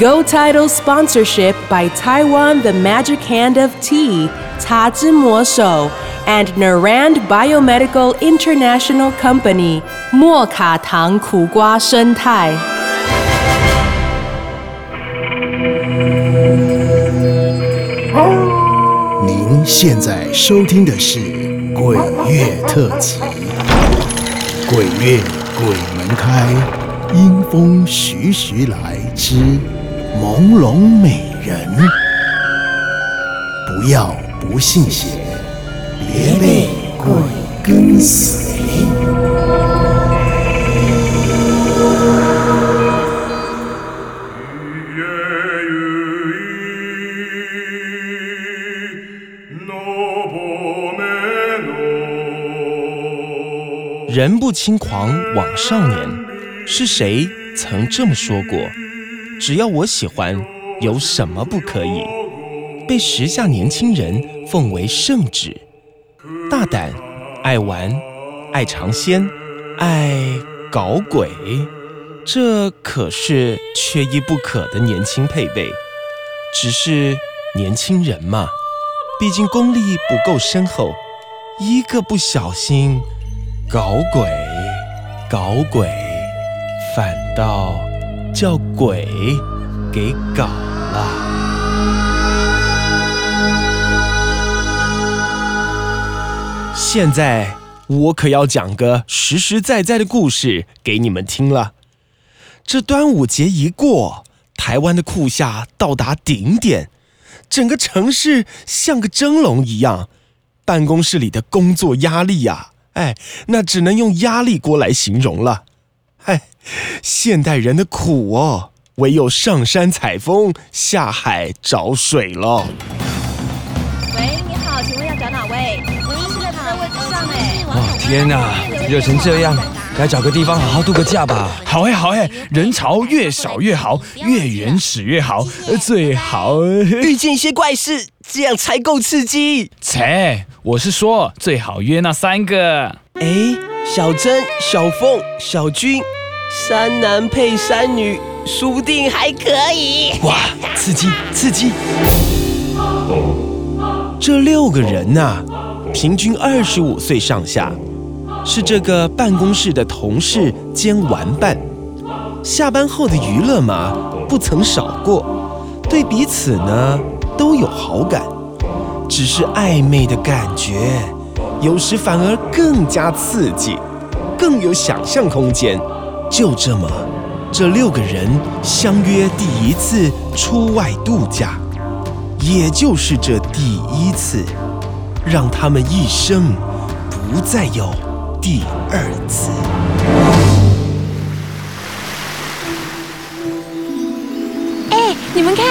Go Title sponsorship by Taiwan The Magic Hand of Tea, Ta Zhi Mo Shou, and Narand Biomedical International Company, 莫卡糖苦瓜生态。您现在收听的是《鬼月特辑》，鬼月鬼门开，阴风徐徐来之 朦胧美人。不要不信邪，别被鬼跟随。人不轻狂枉少年，是谁曾这么说过？只要我喜欢，有什么不可以？被时下年轻人奉为圣旨，大胆、爱玩、爱尝鲜、爱搞鬼，这可是缺一不可的年轻配备。只是年轻人嘛，毕竟功力不够深厚，一个不小心。搞鬼，搞鬼，反倒叫鬼给搞了。现在我可要讲个实实在在的故事给你们听了。这端午节一过，台湾的酷夏到达顶点，整个城市像个蒸笼一样，办公室里的工作压力呀、哎，那只能用压力锅来形容了。哎，现代人的苦哦，唯有上山采风，下海找水了。喂，你好，请问要找哪位？喂，是在他的位置上哎。哇，天哪，热成这样，该找个地方好好度个假吧。好哎，好哎，人潮越少越好，越原始越好，呃最好。遇见一些怪事，这样才够刺激。切，我是说最好约那三个。哎，小珍、小凤、小军，三男配三女，说不定还可以。哇，刺激刺激！这六个人呐、平均二十五岁上下，是这个办公室的同事兼玩伴。下班后的娱乐嘛，不曾少过，对彼此呢都有好感，只是暧昧的感觉，有时反而更加刺激，更有想象空间。就这么，这六个人相约第一次出外度假。也就是这第一次，让他们一生不再有第二次。哎，你们看，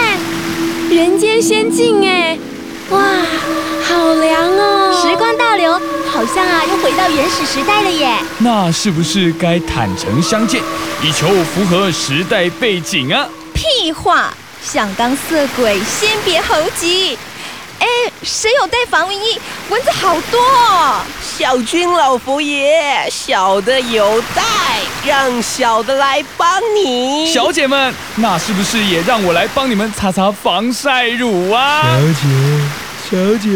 人间仙境哎，哇，好凉哦！时光倒流，好像啊又回到原始时代了耶。那是不是该坦诚相见，以求符合时代背景啊？屁话，想当色鬼，先别猴急。哎，谁有带防蚊衣？蚊子好多哦。小军老佛爷，小的有带，让小的来帮你。小姐们，那是不是也让我来帮你们擦擦防晒乳啊？小姐，小姐，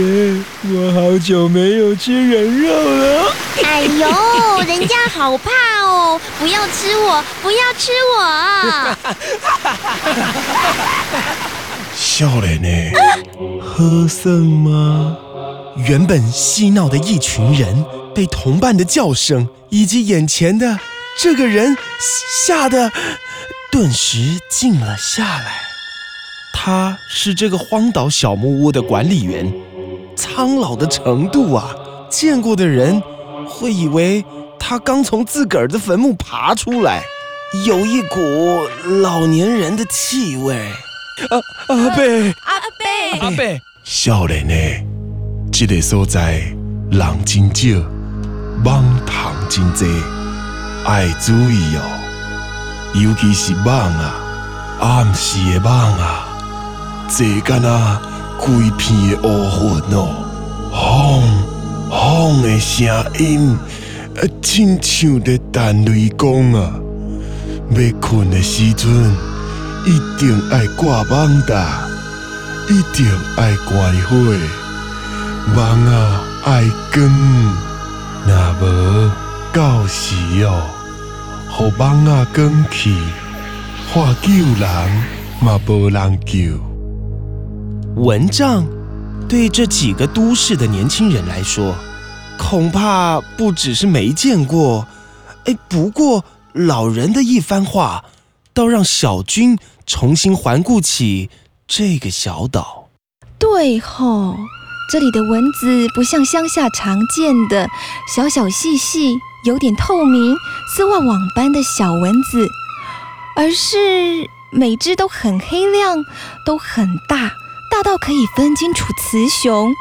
我好久没有吃人肉了。哎呦，人家好怕哦！不要吃我，不要吃我！笑脸呢？喝剩吗？原本嬉闹的一群人，被同伴的叫声以及眼前的这个人吓得顿时静了下来。他是这个荒岛小木屋的管理员，苍老的程度啊，见过的人会以为他刚从自个儿的坟墓爬出来，有一股老年人的气味。啊，阿贝，阿阿伯，阿伯，少年呢这个所在人真少，蠓虫真多，爱注意哦。尤其是蠓啊，暗时的蠓啊，这敢若规片的乌云哦，轰轰的声音，啊，真像在弹雷公啊。要困的时阵，一定爱挂网搭，一定爱关火，网啊爱光，若无到时哦，互网啊光去，喊救人嘛无人救。蚊帐对这几个都市的年轻人来说，恐怕不只是没见过。哎，不过老人的一番话，倒让小军重新环顾起这个小岛。对吼，这里的蚊子不像乡下常见的小小细细、有点透明、丝袜网般的小蚊子，而是每只都很黑亮，都很大，大到可以分清楚雌雄。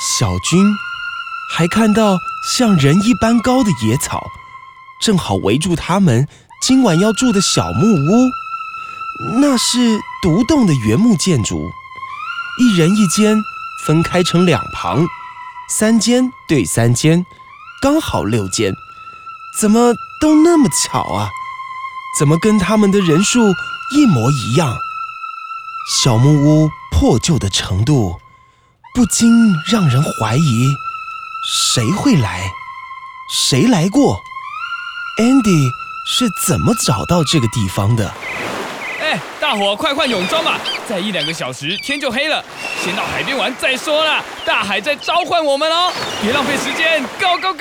小军还看到像人一般高的野草，正好围住他们今晚要住的小木屋。那是独栋的原木建筑，一人一间，分开成两旁，三间对三间，刚好六间。怎么都那么巧啊？怎么跟他们的人数一模一样？小木屋破旧的程度，不禁让人怀疑：谁会来？谁来过？Andy 是怎么找到这个地方的？哎，大伙快换泳装吧，再一两个小时天就黑了，先到海边玩再说啦。大海在召唤我们哦，别浪费时间，Go Go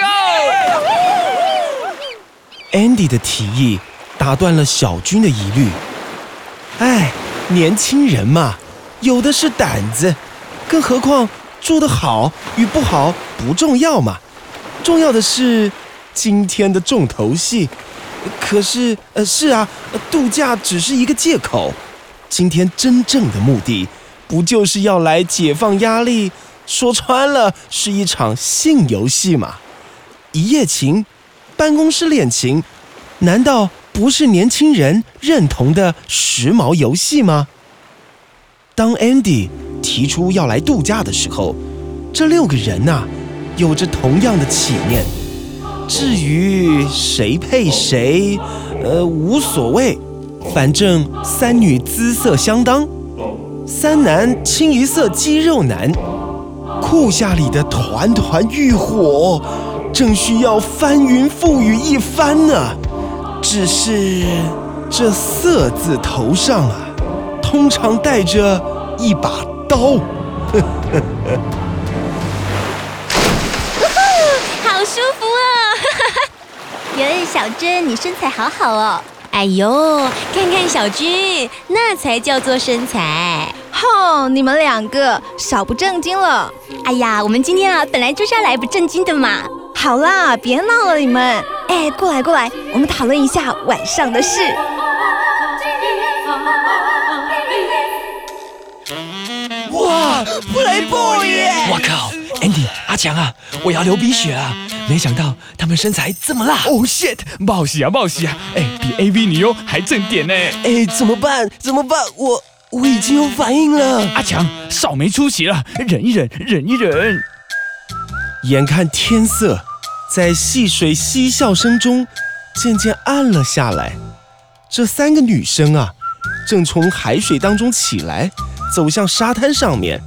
Go！Andy 的提议打断了小军的疑虑。哎，年轻人嘛，有的是胆子，更何况住得好与不好不重要嘛，重要的是今天的重头戏。可是，呃，是啊，度假只是一个借口，今天真正的目的，不就是要来解放压力？说穿了，是一场性游戏嘛，一夜情。办公室恋情，难道不是年轻人认同的时髦游戏吗？当 Andy 提出要来度假的时候，这六个人呐、有着同样的起念。至于谁配谁，呃，无所谓，反正三女姿色相当，三男清一色肌肉男，裤下里的团团欲火。正需要翻云覆雨一番呢，只是这色字头上啊，通常带着一把刀。好舒服哦！哟，小珍，你身材好好哦。哎呦，看看小军，那才叫做身材。吼，你们两个少不正经了。哎呀，我们今天啊，本来就是要来不正经的嘛。好啦，别闹了，你们。哎，过来过来，我们讨论一下晚上的事。哇，Playboy 耶！我靠，Andy，阿强啊，我要流鼻血啊！没想到他们身材这么辣。！Oh、shit，冒喜啊冒喜啊！哎，比 AV 女优还正点呢！哎，怎么办？怎么办？我我已经有反应了。阿强，少没出息了，忍一忍，忍一忍。眼看天色在戏水嬉笑声中渐渐暗了下来，这三个女生啊，正从海水当中起来，走向沙滩上面。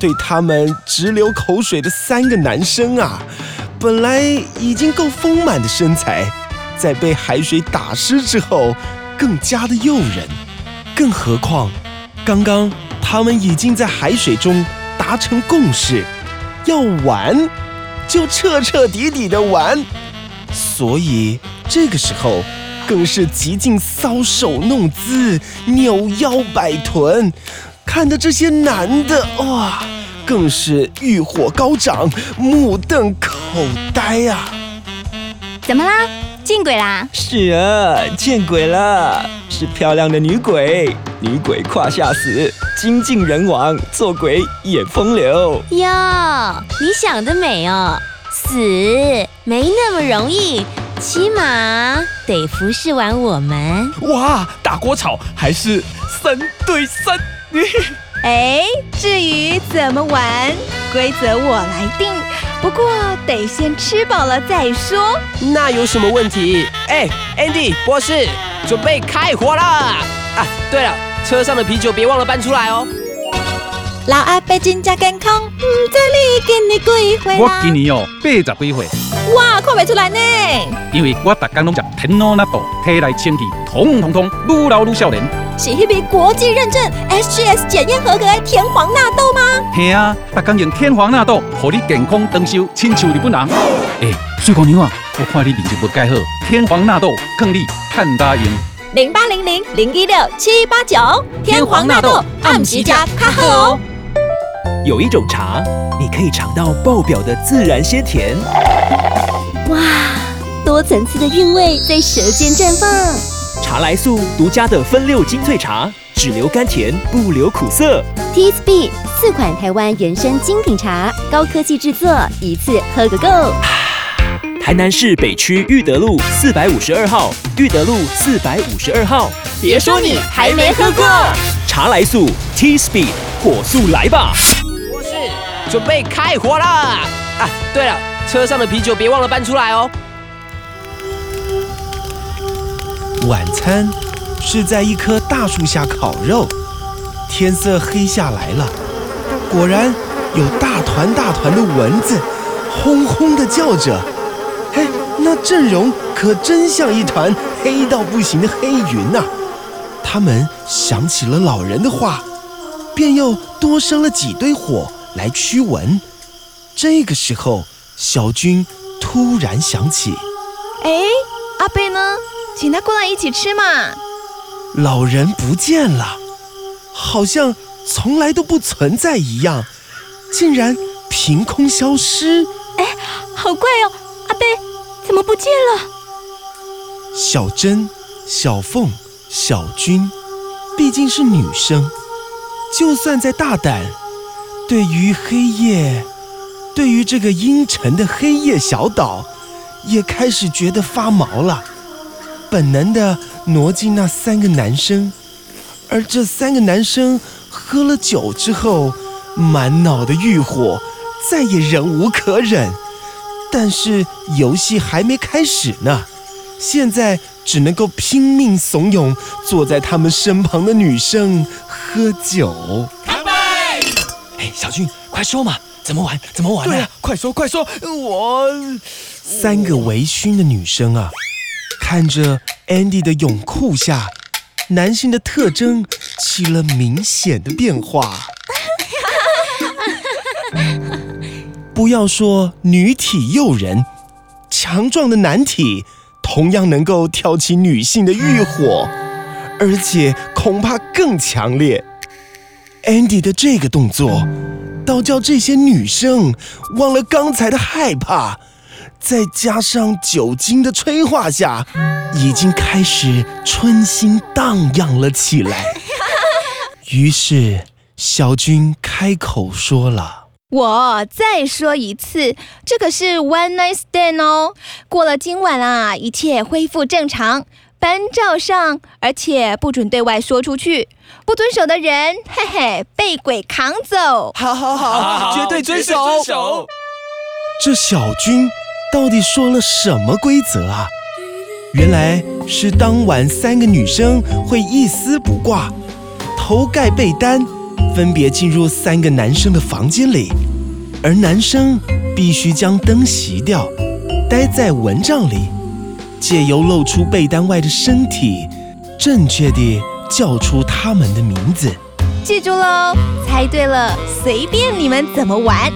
对他们直流口水的三个男生啊，本来已经够丰满的身材，在被海水打湿之后，更加的诱人。更何况，刚刚他们已经在海水中达成共识。要玩，就彻彻底底的玩，所以这个时候更是极尽搔首弄姿、扭腰摆臀，看的这些男的哇，更是欲火高涨、目瞪口呆啊！怎么啦？见鬼啦！是啊，见鬼了！是漂亮的女鬼，女鬼胯下死，精尽人亡，做鬼也风流。哟，你想得美哦！死没那么容易，起码得服侍完我们。哇，大锅炒还是三对三？哎，至于怎么玩，规则我来定。不过得先吃饱了再说。那有什么问题？哎，Andy 博士，准备开火啦！啊，对了，车上的啤酒别忘了搬出来哦。老阿伯真正健康，唔知你今年几岁我今年哦八十几岁，哇，看不出来呢。因为我逐工拢食天罗纳豆，体内清气通通通，愈老愈少年。是迄笔国际认证 SGS 检验合格的天皇纳豆吗？嘿啊，逐工用天皇纳豆，互你健康长寿，亲像日本人。哎，水姑娘啊，我看你面色不改好，天皇纳豆更你看大用。零八零零零一六七八九，天皇纳豆按时加卡好哦。有一种茶，你可以尝到爆表的自然鲜甜。哇，多层次的韵味在舌尖绽放。茶来素独家的分六精粹茶，只留甘甜，不留苦涩。T Speed 四款台湾原生精品茶，高科技制作，一次喝个够。台南市北区裕德路四百五十二号，裕德路四百五十二号。别说你还没喝过，茶来素 T Speed 火速来吧！准备开火了！啊，对了，车上的啤酒别忘了搬出来哦。晚餐是在一棵大树下烤肉，天色黑下来了，果然有大团大团的蚊子，轰轰的叫着。嘿，那阵容可真像一团黑到不行的黑云呐、他们想起了老人的话，便又多生了几堆火来驱蚊。这个时候，小军突然想起，哎，阿贝呢？请他过来一起吃嘛。老人不见了，好像从来都不存在一样，竟然凭空消失。哎好怪哦！阿贝怎么不见了？小珍、小凤、小军，毕竟是女生，就算再大胆，对于黑夜，对于这个阴沉的黑夜小岛，也开始觉得发毛了。本能的挪进那三个男生，而这三个男生喝了酒之后，满脑的欲火，再也忍无可忍。但是游戏还没开始呢，现在只能够拼命怂恿坐在他们身旁的女生喝酒。哎，小俊，快说嘛，怎么玩？怎么玩呢？对啊，快说快说，我三个微醺的女生啊，看着 Andy 的泳裤下，男性的特征起了明显的变化。不要说女体诱人，强壮的男体同样能够挑起女性的欲火，而且恐怕更强烈。Andy 的这个动作，倒叫这些女生忘了刚才的害怕，再加上酒精的催化下，已经开始春心荡漾了起来。于是，小军开口说了。我再说一次，这可是 one night stand 哦。过了今晚啊，一切恢复正常，班照上，而且不准对外说出去。不遵守的人，嘿嘿，被鬼扛走。好好好，绝对遵守。守。这小军到底说了什么规则啊？原来是当晚三个女生会一丝不挂，头盖被单，分别进入三个男生的房间里，而男生必须将灯熄掉，待在蚊帐里，借由露出被单外的身体，正确地叫出他们的名字。记住喽，猜对了，随便你们怎么玩。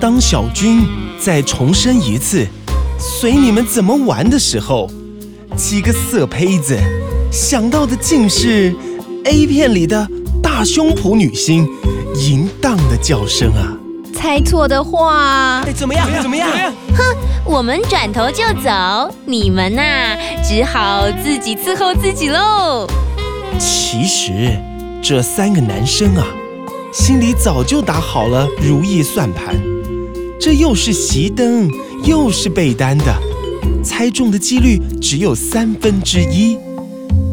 当小军再重申一次“随你们怎么玩”的时候，几个色胚子想到的竟是 A 片里的大胸脯女星淫荡的叫声啊！猜错的话，怎么样？怎么样？哼，我们转头就走，你们呐、只好自己伺候自己喽。其实这三个男生啊，心里早就打好了如意算盘，这又是熄灯，又是被单的，猜中的几率只有三分之一。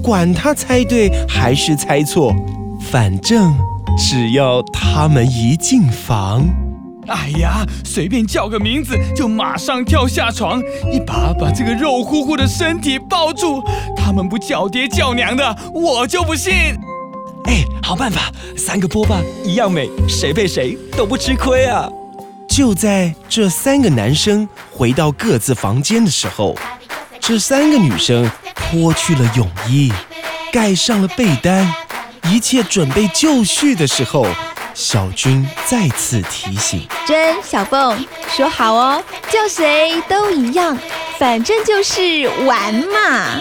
管他猜对还是猜错，反正只要他们一进房，哎呀，随便叫个名字就马上跳下床，一把把这个肉乎乎的身体抱住。他们不叫爹叫娘的，我就不信。哎，好办法，三个波霸一样美，谁被谁都不吃亏啊！就在这三个男生回到各自房间的时候，这三个女生脱去了泳衣，盖上了被单，一切准备就绪的时候，小军再次提醒：真小凤说好哦，叫谁都一样，反正就是玩嘛。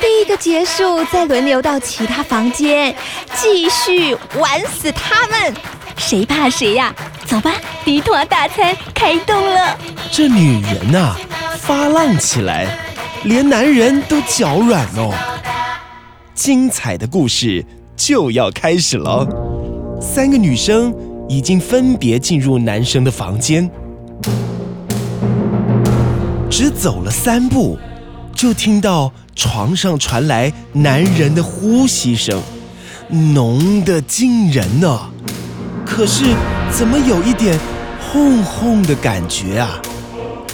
第一个结束，再轮流到其他房间，继续玩死他们。谁怕谁呀、走吧，敌团大餐开动了。这女人呐、发浪起来，连男人都脚软哦。精彩的故事就要开始了。三个女生已经分别进入男生的房间，只走了三步，就听到床上传来男人的呼吸声，浓得惊人呢、可是怎么有一点轰轰的感觉啊？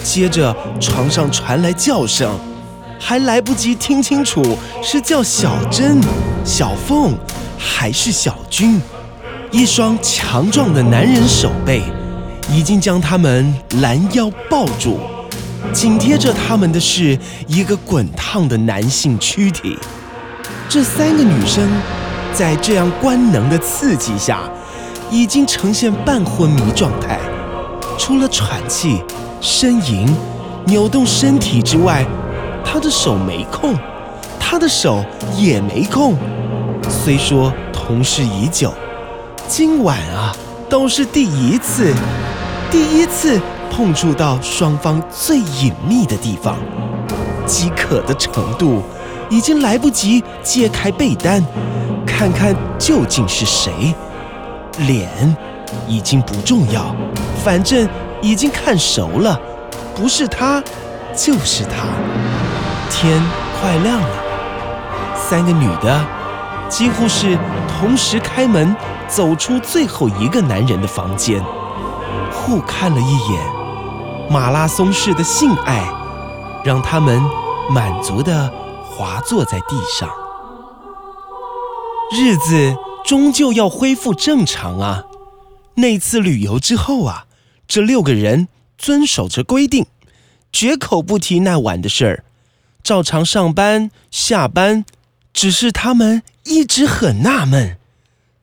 接着床上传来叫声，还来不及听清楚是叫小珍、小凤还是小军。一双强壮的男人手背已经将他们拦腰抱住，紧贴着他们的是一个滚烫的男性躯体。这三个女生在这样官能的刺激下，已经呈现半昏迷状态，除了喘气、呻吟、扭动身体之外，她的手没空，她的手也没空。虽说同事已久，今晚啊都是第一次，第一次碰触到双方最隐秘的地方，饥渴的程度已经来不及揭开被单，看看究竟是谁。脸已经不重要，反正已经看熟了，不是他就是他。天快亮了，三个女的几乎是同时开门走出最后一个男人的房间，互看了一眼，马拉松式的性爱让他们满足的滑坐在地上。日子终究要恢复正常啊！那次旅游之后啊，这六个人遵守着规定，绝口不提那晚的事儿，照常上班下班。只是他们一直很纳闷，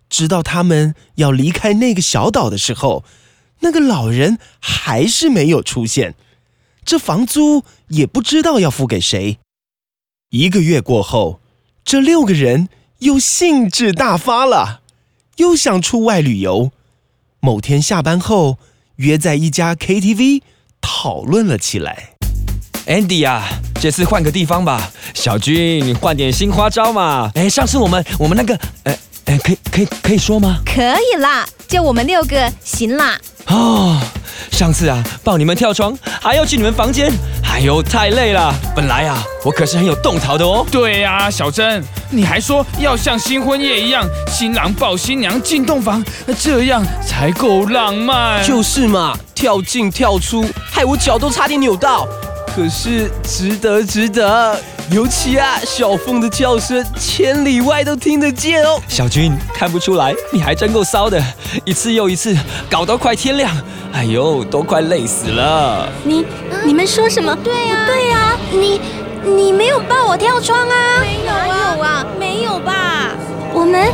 直到他们要离开那个小岛的时候，那个老人还是没有出现，这房租也不知道要付给谁。一个月过后，这六个人又兴致大发了，又想出外旅游。某天下班后，约在一家 KTV 讨论了起来。Andy 啊，这次换个地方吧。小军，你换点新花招嘛。哎，上次我们我们那个，呃，呃，可以可以可以说吗？可以啦，就我们六个行啦。哦，上次啊，抱你们跳床，还要去你们房间，哎呦，太累了。本来啊，我可是很有动桃的哦。对呀、小珍，你还说要像新婚夜一样，新郎抱新娘进洞房，这样才够浪漫。就是嘛，跳进跳出，害我脚都差点扭到。可是值得，值得。尤其啊，小凤的叫声千里外都听得见哦。小军看不出来，你还真够骚的，一次又一次，搞到快天亮，哎呦，都快累死了。你你们说什么？对呀、对呀、你你没有抱我跳窗啊？没有啊，有啊，没有吧？我们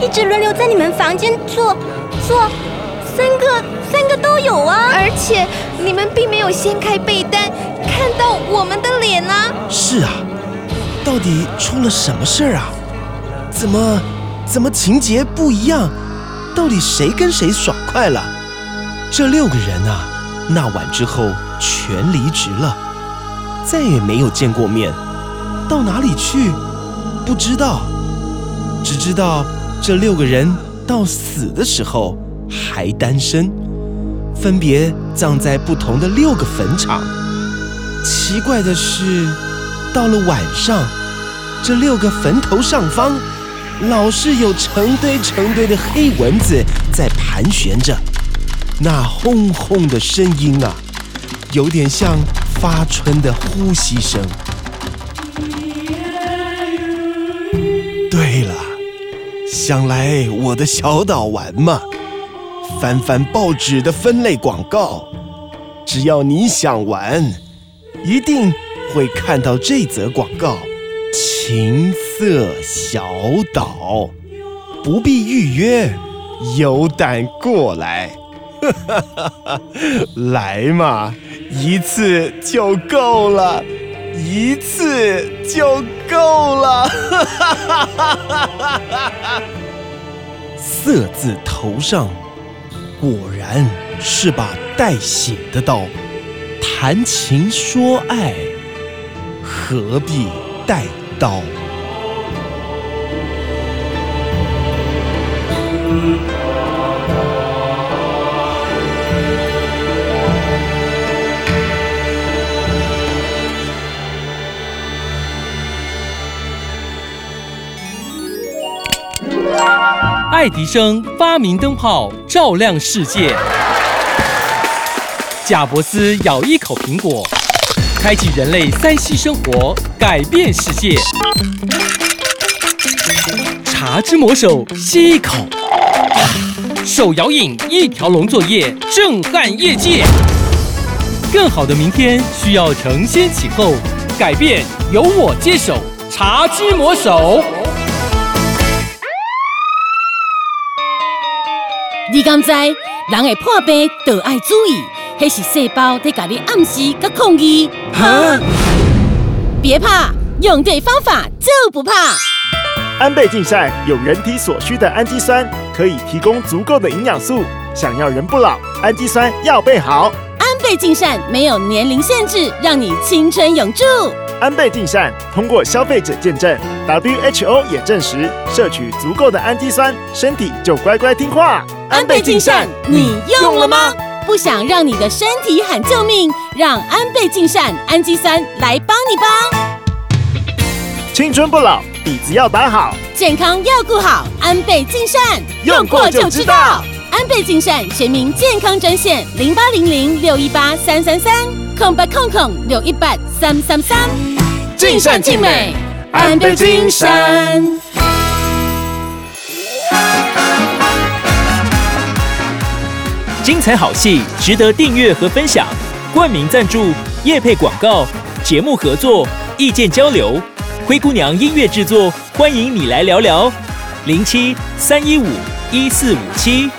一直轮流在你们房间坐坐，三个三个都有啊。而且你们并没有掀开被单，看到我们的脸啊！是啊，到底出了什么事儿啊？怎么怎么情节不一样？到底谁跟谁爽快了？这六个人啊，那晚之后全离职了，再也没有见过面。到哪里去？不知道，只知道这六个人到死的时候还单身，分别葬在不同的六个坟场。奇怪的是，到了晚上，这六个坟头上方，老是有成堆成堆的黑蚊子在盘旋着。那轰轰的声音啊，有点像发春的呼吸声。对了，想来我的小岛玩嘛，翻翻报纸的分类广告，只要你想玩，一定会看到这则广告：情色小岛，不必预约，有胆过来。哈哈哈！来嘛，一次就够了，一次就够了。哈哈哈！色字头上果然是把带血的刀，谈情说爱何必带刀？爱迪生发明灯泡，照亮世界。贾伯斯咬一口苹果，开启人类三息生活，改变世界。茶之魔手吸一口，手摇饮一条龙作业，震撼业界。更好的明天需要承先启后，改变由我接手。茶之魔手。你敢知人会破病都爱注意，那是细胞在给你暗示甲抗议。哈！别怕，用对方法就不怕。安倍晋善有人体所需的氨基酸，可以提供足够的营养素。想要人不老，氨基酸要备好。安倍晋善没有年龄限制，让你青春永驻。安倍晋善通过消费者见证，WHO 也证实，摄取足够的氨基酸，身体就乖乖听话。安倍晋善，你用了吗？不想让你的身体喊救命，让安倍晋善氨基酸来帮你吧。青春不老，底子要打好，健康要顾好。安倍晋善，用过就知道。安倍晋善全民健康专线：零八零零六一八三三三空八空空六一八三三三。尽善尽美，安倍晋善。精彩好戏，值得订阅和分享。冠名赞助、业配广告、节目合作、意见交流，灰姑娘音乐制作，欢迎你来聊聊。零七三一五一四五七。